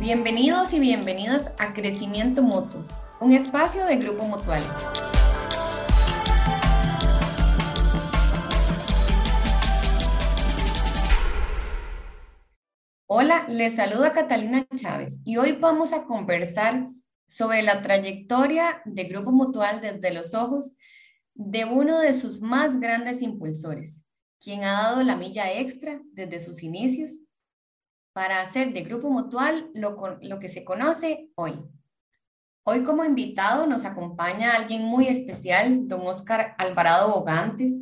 Bienvenidos y bienvenidas a Crecimiento Mutuo, un espacio de Grupo Mutual. Hola, les saluda Catalina Chávez y hoy vamos a conversar sobre la trayectoria de Grupo Mutual desde los ojos de uno de sus más grandes impulsores, quien ha dado la milla extra desde sus inicios para hacer de Grupo Mutual lo, lo que se conoce hoy. Hoy como invitado nos acompaña alguien muy especial, don Oscar Alvarado Bogantes,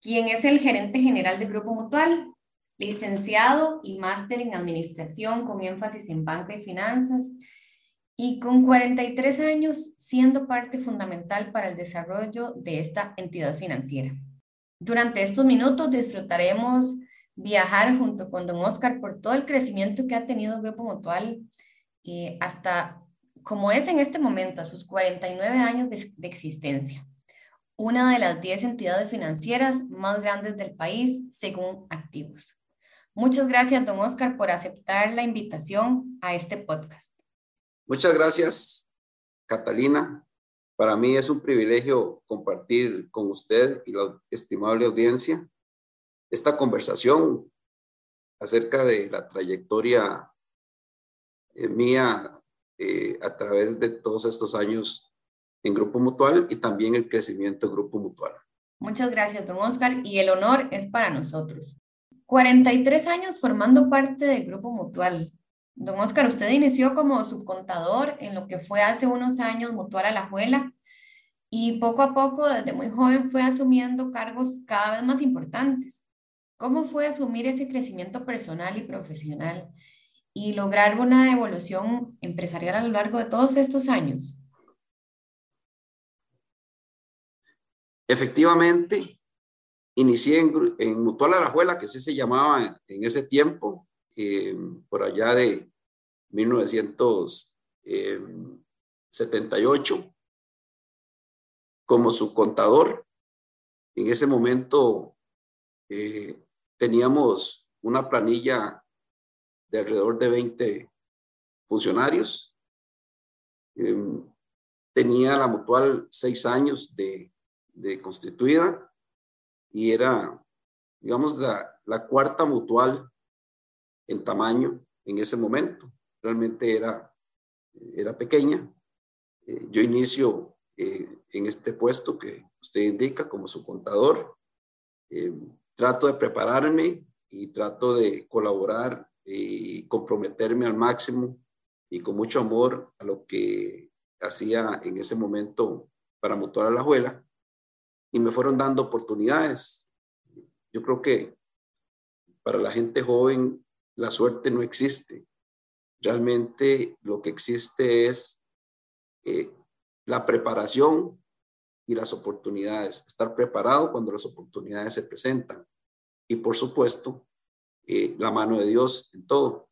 quien es el gerente general de Grupo Mutual, licenciado y máster en administración con énfasis en banca y finanzas, y con 43 años siendo parte fundamental para el desarrollo de esta entidad financiera. Durante estos minutos disfrutaremos viajar junto con don Oscar por todo el crecimiento que ha tenido el Grupo Mutual eh, hasta como es en este momento, a sus 49 años de, existencia una de las 10 entidades financieras más grandes del país según activos. Muchas gracias, don Oscar, por aceptar la invitación a este podcast. Muchas gracias, Catalina. Para mí es un privilegio compartir con usted y la estimable audiencia esta conversación acerca de la trayectoria eh, mía eh, a través de todos estos años en Grupo Mutual y también el crecimiento Grupo Mutual. Muchas gracias, don Oscar, y el honor es para nosotros. 43 años formando parte del Grupo Mutual. Don Oscar, usted inició como subcontador en lo que fue hace unos años Mutual a la Juela y poco a poco, desde muy joven, fue asumiendo cargos cada vez más importantes. ¿Cómo fue asumir ese crecimiento personal y profesional y lograr una evolución empresarial a lo largo de todos estos años? Efectivamente, Inicié en, en Mutual Arajuela, que así se llamaba en, ese tiempo, eh, por allá de 1978, eh, como su contador. En ese momento eh, teníamos una planilla de alrededor de 20 funcionarios. tenía la mutual seis años de, constituida y era, digamos, la cuarta mutual en tamaño en ese momento. Realmente era, era pequeña. Eh, yo inicio eh, en este puesto que usted indica como su contador. Eh, trato de prepararme y trato de colaborar y comprometerme al máximo y con mucho amor a lo que hacía en ese momento para Mutual a la Abuela y me fueron dando oportunidades. Yo creo que para la gente joven la suerte no existe. Realmente lo que existe es eh, la preparación y las oportunidades. Estar preparado cuando las oportunidades se presentan. Y por supuesto, eh, la mano de Dios en todo.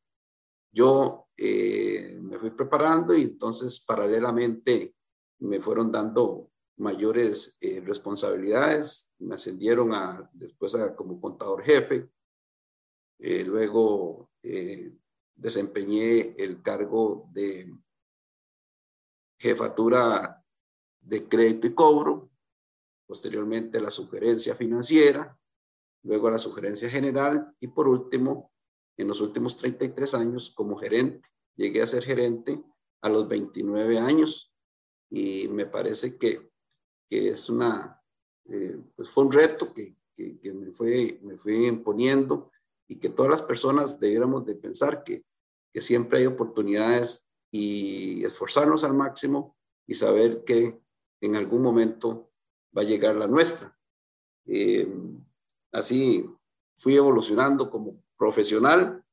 Yo eh, me fui preparando y entonces paralelamente me fueron dando mayores responsabilidades. Me ascendieron a, después a, como contador jefe. Luego desempeñé el cargo de jefatura de crédito y cobro, posteriormente la sugerencia financiera, luego la sugerencia general y por último, en los últimos 33 años como gerente. Llegué a ser gerente a los 29 años y me parece que que es una, eh, pues fue un reto que, que, me, fue, me fui imponiendo y que todas las personas debiéramos de pensar que, que siempre hay oportunidades y esforzarnos al máximo y saber que en algún momento va a llegar la nuestra. Eh, así fui evolucionando como profesional,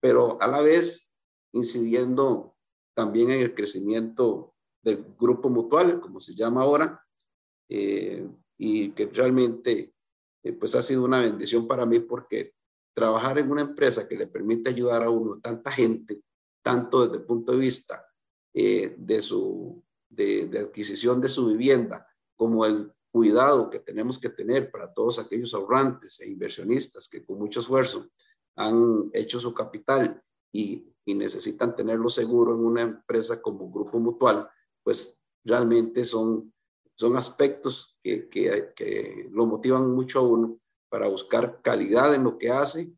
pero a la vez incidiendo también en el crecimiento del grupo mutual, como se llama ahora, eh, y que realmente eh, pues ha sido una bendición para mí porque trabajar en una empresa que le permite ayudar a uno, tanta gente, tanto desde el punto de vista eh, de su de, adquisición de su vivienda, como el cuidado que tenemos que tener para todos aquellos ahorrantes e inversionistas que con mucho esfuerzo han hecho su capital y, necesitan tenerlo seguro en una empresa como Grupo Mutual, pues realmente son, son aspectos que, que lo motivan mucho a uno para buscar calidad en lo que hace,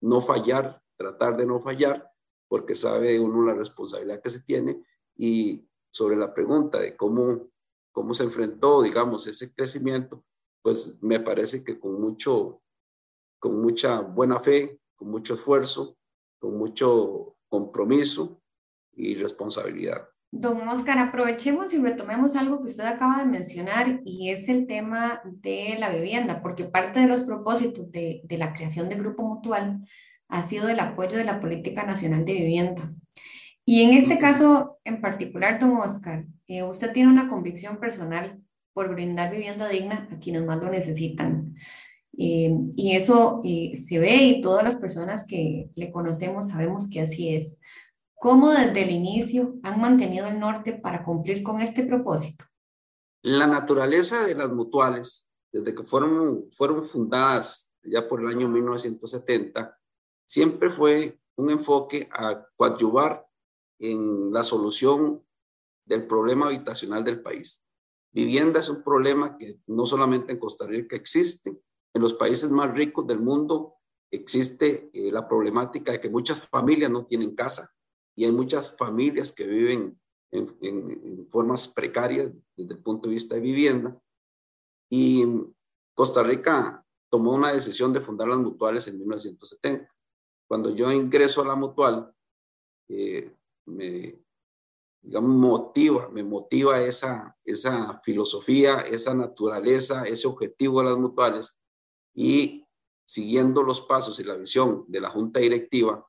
no fallar, tratar de no fallar, porque sabe uno la responsabilidad que se tiene y sobre la pregunta de cómo cómo se enfrentó, digamos, ese crecimiento, pues me parece que con mucho, con mucha buena fe, con mucho esfuerzo, con mucho compromiso y responsabilidad. Don Oscar, aprovechemos y retomemos algo que usted acaba de mencionar y es el tema de la vivienda, porque parte de los propósitos de, de la creación del Grupo Mutual ha sido el apoyo de la Política Nacional de Vivienda. Y en este caso en particular, don Oscar, eh, usted tiene una convicción personal por brindar vivienda digna a quienes más lo necesitan. Eh, y eso eh, se ve y todas las personas que le conocemos sabemos que así es. ¿Cómo desde el inicio han mantenido el norte para cumplir con este propósito? La naturaleza de las mutuales, desde que fueron, fueron fundadas ya por el año 1970, siempre fue un enfoque a coadyuvar en la solución del problema habitacional del país. Vivienda es un problema que no solamente en Costa Rica existe, en los países más ricos del mundo existe eh, la problemática de que muchas familias no tienen casa y hay muchas familias que viven en, en formas precarias desde el punto de vista de vivienda. Y Costa Rica tomó una decisión de fundar las mutuales en 1970. Cuando yo ingreso a la mutual, eh, me, digamos, motiva, me motiva esa, esa filosofía, esa naturaleza, ese objetivo de las mutuales y siguiendo los pasos y la visión de la junta directiva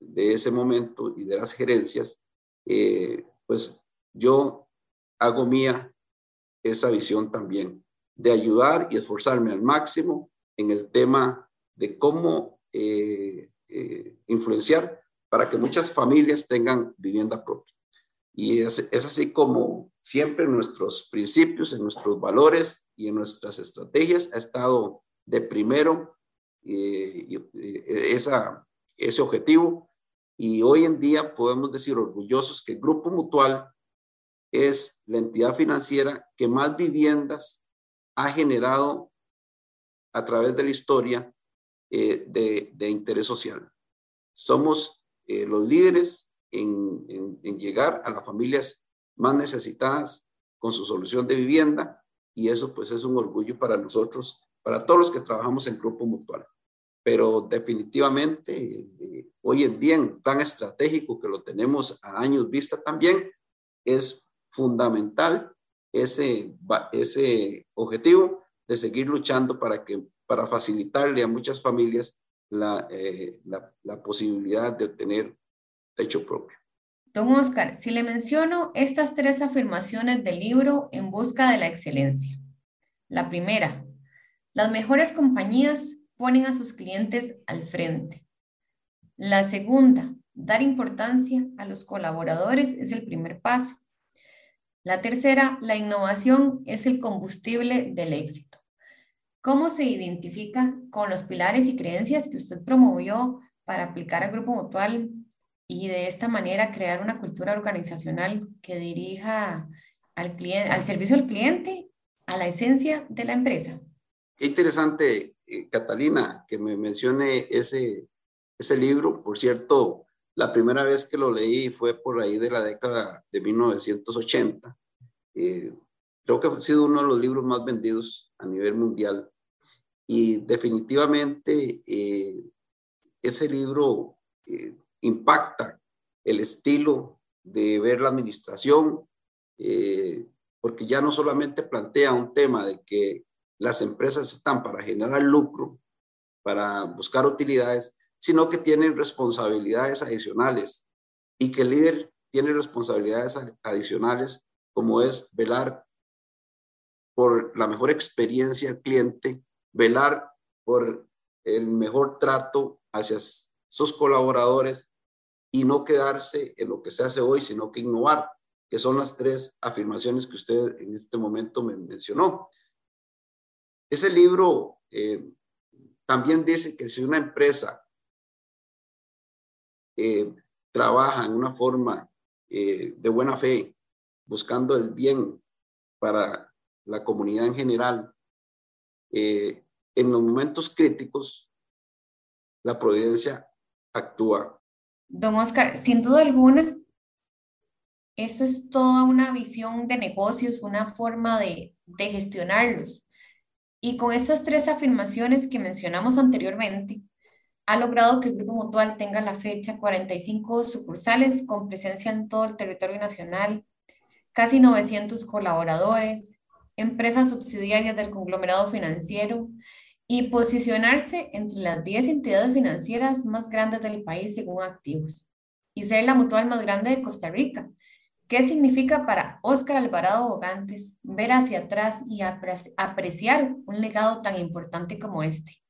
de ese momento y de las gerencias, eh, pues yo hago mía esa visión también de ayudar y esforzarme al máximo en el tema de cómo eh, eh, influenciar para que muchas familias tengan vivienda propia. Y es, así como siempre nuestros principios, en nuestros valores y en nuestras estrategias ha estado de primero ese objetivo. Y hoy en día podemos decir orgullosos que el Grupo Mutual es la entidad financiera que más viviendas ha generado a través de la historia eh, de, interés social. Somos eh, los líderes en, en, llegar a las familias más necesitadas con su solución de vivienda y eso pues es un orgullo para nosotros, para todos los que trabajamos en Grupo Mutual. Pero definitivamente eh, hoy en día en plan estratégico que lo tenemos a años vista también, es fundamental ese, ese objetivo de seguir luchando para, que, para facilitarle a muchas familias eh, la, la, posibilidad de obtener techo propio. Don Oscar, si le menciono estas tres afirmaciones del libro En Busca de la Excelencia. La primera, las mejores compañías ponen a sus clientes al frente. La segunda, dar importancia a los colaboradores es el primer paso. La tercera, la innovación es el combustible del éxito. ¿Cómo se identifica con los pilares y creencias que usted promovió para aplicar al Grupo Mutual y de esta manera crear una cultura organizacional que dirija al, cliente, al servicio al cliente, a la esencia de la empresa? Qué interesante, Catalina, que me mencione ese, ese libro. Por cierto, la primera vez que lo leí fue por ahí de la década de 1980. Eh, creo que ha sido uno de los libros más vendidos a nivel mundial. Y definitivamente eh, ese libro eh, impacta el estilo de ver la administración, eh, porque ya no solamente plantea un tema de que las empresas están para generar lucro, para buscar utilidades, sino que tienen responsabilidades adicionales y que el líder tiene responsabilidades adicionales como es velar por la mejor experiencia del cliente, velar por el mejor trato hacia sus colaboradores y no quedarse en lo que se hace hoy, sino que innovar. que son las tres afirmaciones que usted en este momento me mencionó. Ese libro eh, también dice que si una empresa eh, trabaja en una forma eh, de buena fe, buscando el bien para la comunidad en general, en los momentos críticos, la providencia actúa. Don Oscar, sin duda alguna, esto es toda una visión de negocios, una forma de gestionarlos. Y con estas tres afirmaciones que mencionamos anteriormente, ha logrado que el Grupo Mutual tenga la fecha 45 sucursales con presencia en todo el territorio nacional, casi 900 colaboradores, empresas subsidiarias del conglomerado financiero y posicionarse entre las 10 entidades financieras más grandes del país según activos y ser la mutual más grande de Costa Rica, ¿Qué significa para Óscar Alvarado Bogantes ver hacia atrás y apreciar un legado tan importante como este?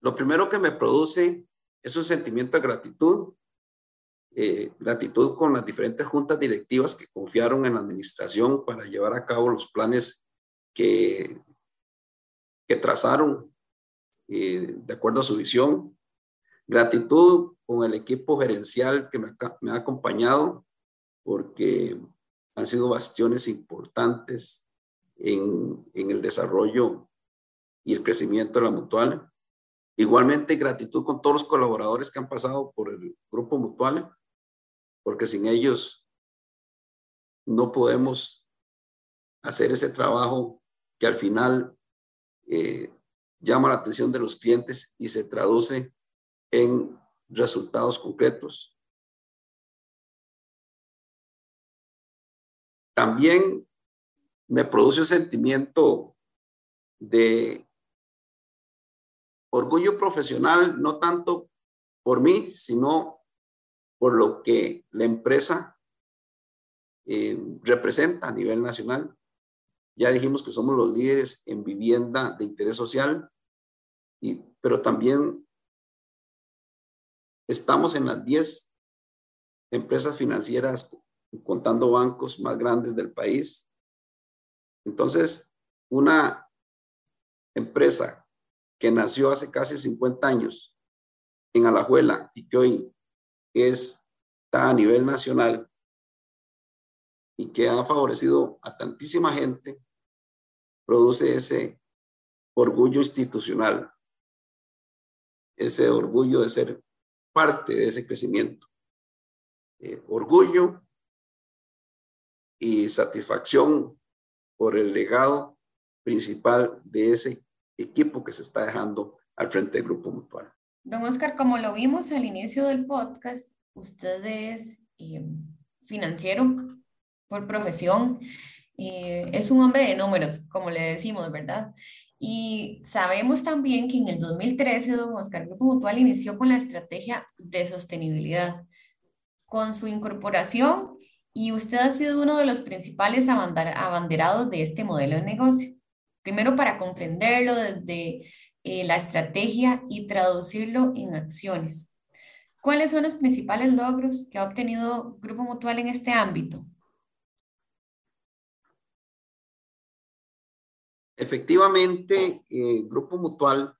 Lo primero que me produce es un sentimiento de gratitud, eh, gratitud con las diferentes juntas directivas que confiaron en la administración para llevar a cabo los planes que, que trazaron eh, de acuerdo a su visión. Gratitud con el equipo gerencial que me, me ha acompañado, porque han sido bastiones importantes en, el desarrollo y el crecimiento de la mutual. Igualmente, gratitud con todos los colaboradores que han pasado por el grupo mutual, porque sin ellos no podemos hacer ese trabajo que al final eh, llama la atención de los clientes y se traduce en resultados concretos. También me produce un sentimiento de orgullo profesional, no tanto por mí, sino por lo que la empresa eh, representa a nivel nacional. Ya dijimos que somos los líderes en vivienda de interés social, y, pero también estamos en las 10 empresas financieras contando bancos más grandes del país. Entonces, una empresa que nació hace casi 50 años en Alajuela y que hoy está a nivel nacional y que ha favorecido a tantísima gente, produce ese orgullo institucional, ese orgullo de ser parte de ese crecimiento. Eh, orgullo y satisfacción por el legado principal de ese equipo que se está dejando al frente del Grupo Mutual. Don Oscar, como lo vimos al inicio del podcast, usted es eh, financiero por profesión, eh, es un hombre de números, como le decimos, ¿verdad? Y sabemos también que en el 2013, don Oscar, Grupo Mutual inició con la estrategia de sostenibilidad. Con su incorporación y usted ha sido uno de los principales abanderados de este modelo de negocio. Primero para comprenderlo desde eh, la estrategia y traducirlo en acciones. ¿Cuáles son los principales logros que ha obtenido Grupo Mutual en este ámbito? Efectivamente, eh, Grupo Mutual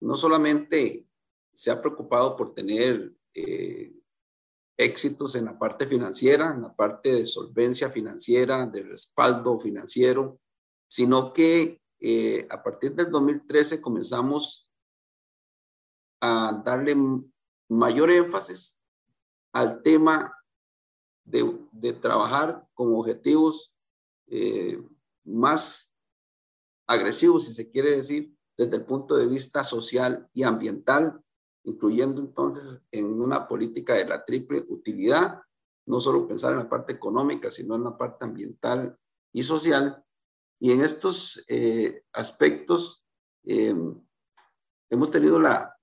no solamente se ha preocupado por tener eh, éxitos en la parte financiera, en la parte de solvencia financiera, de respaldo financiero, sino que eh, a partir del 2013 comenzamos a darle mayor énfasis al tema de, trabajar con objetivos eh, más agresivos, si se quiere decir, desde el punto de vista social y ambiental, incluyendo entonces en una política de la triple utilidad, no solo pensar en la parte económica, sino en la parte ambiental y social. Y en estos eh, aspectos eh, hemos tenido la,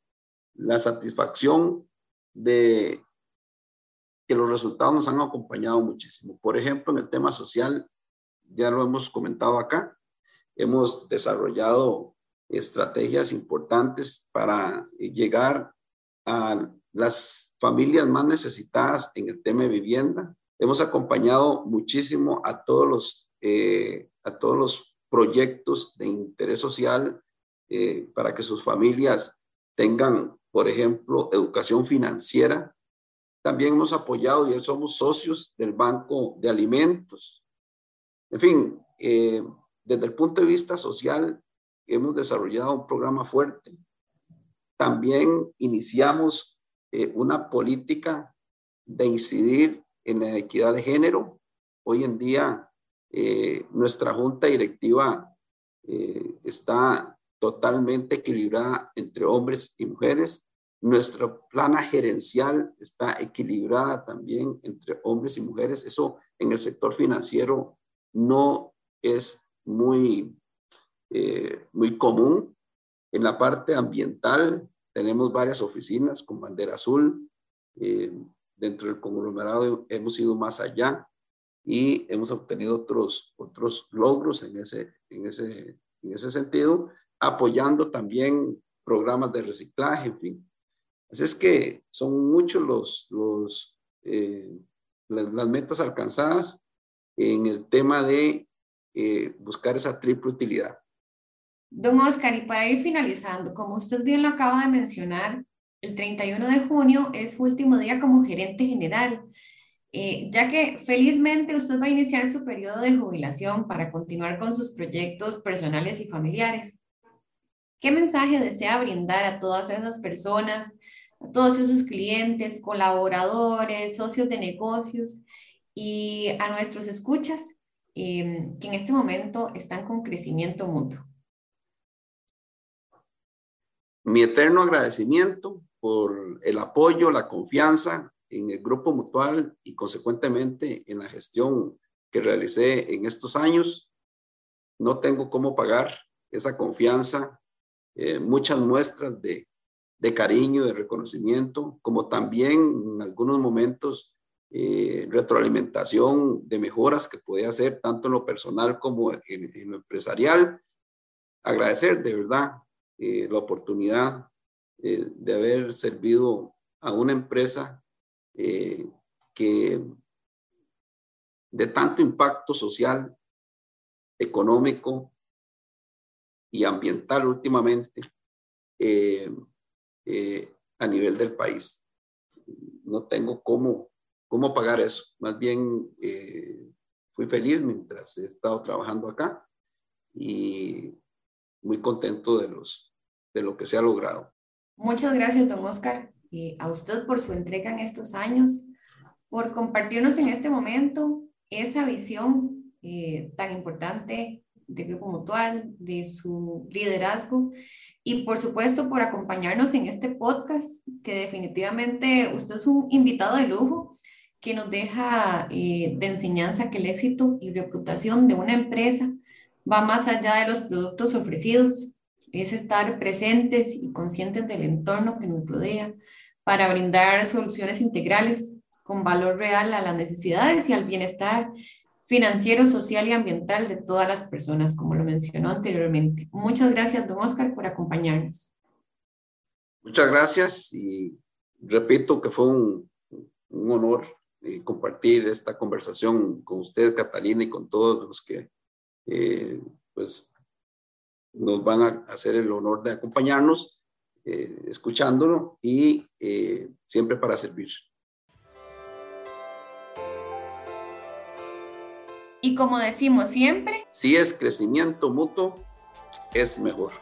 la satisfacción de que los resultados nos han acompañado muchísimo. Por ejemplo, en el tema social, ya lo hemos comentado acá, hemos desarrollado estrategias importantes para llegar a las familias más necesitadas en el tema de vivienda. Hemos acompañado muchísimo a todos los, eh, a todos los proyectos de interés social eh, para que sus familias tengan, por ejemplo, educación financiera. También hemos apoyado y somos socios del Banco de Alimentos. En fin, eh, desde el punto de vista social, hemos desarrollado un programa fuerte. También iniciamos una política de incidir en la equidad de género. Hoy en día eh, nuestra junta directiva eh, está totalmente equilibrada entre hombres y mujeres. Nuestra plana gerencial está equilibrada también entre hombres y mujeres. Eso en el sector financiero no es muy, eh, muy común. En la parte ambiental tenemos varias oficinas con bandera azul dentro del conglomerado hemos ido más allá y hemos obtenido otros, otros logros en ese, en, ese, en ese sentido, apoyando también programas de reciclaje, en fin. Así es que son muchos los, los, eh, las, metas alcanzadas en el tema de eh, buscar esa triple utilidad. Don Oscar, y para ir finalizando, como usted bien lo acaba de mencionar, el 31 de junio es su último día como gerente general, eh, ya que felizmente usted va a iniciar su periodo de jubilación para continuar con sus proyectos personales y familiares. ¿Qué mensaje desea brindar a todas esas personas, a todos esos clientes, colaboradores, socios de negocios y a nuestros escuchas em, que en este momento están con crecimiento mutuo? Mi eterno agradecimiento por el apoyo, la confianza en el grupo mutual y consecuentemente en la gestión que realicé en estos años. No tengo cómo pagar esa confianza, eh, muchas muestras de, cariño, de reconocimiento, como también en algunos momentos eh, retroalimentación de mejoras que podía hacer tanto en lo personal como en, lo empresarial. Agradecer de verdad eh, la oportunidad eh, de haber servido a una empresa eh, que de tanto impacto social, económico y ambiental últimamente eh, a nivel del país. No tengo cómo, cómo pagar eso. Más bien fui feliz mientras he estado trabajando acá y muy contento de, los, de lo que se ha logrado. Muchas gracias, don Oscar, y a usted por su entrega en estos años, por compartirnos en este momento esa visión eh, tan importante de Grupo Mutual, de su liderazgo y por supuesto por acompañarnos en este podcast, que definitivamente usted es un invitado de lujo que nos deja eh, de enseñanza que el éxito y reputación de una empresa va más allá de los productos ofrecidos, es estar presentes y conscientes del entorno que nos rodea para brindar soluciones integrales con valor real a las necesidades y al bienestar financiero, social y ambiental de todas las personas, como lo mencionó anteriormente. Muchas gracias, don Oscar, por acompañarnos. Muchas gracias y repito que fue un, un honor eh, compartir esta conversación con usted, Catalina, y con todos los que eh, pues nos van a hacer el honor de acompañarnos, eh, escuchándolo y eh, siempre para servir. Y como decimos siempre, si es crecimiento mutuo, es mejor.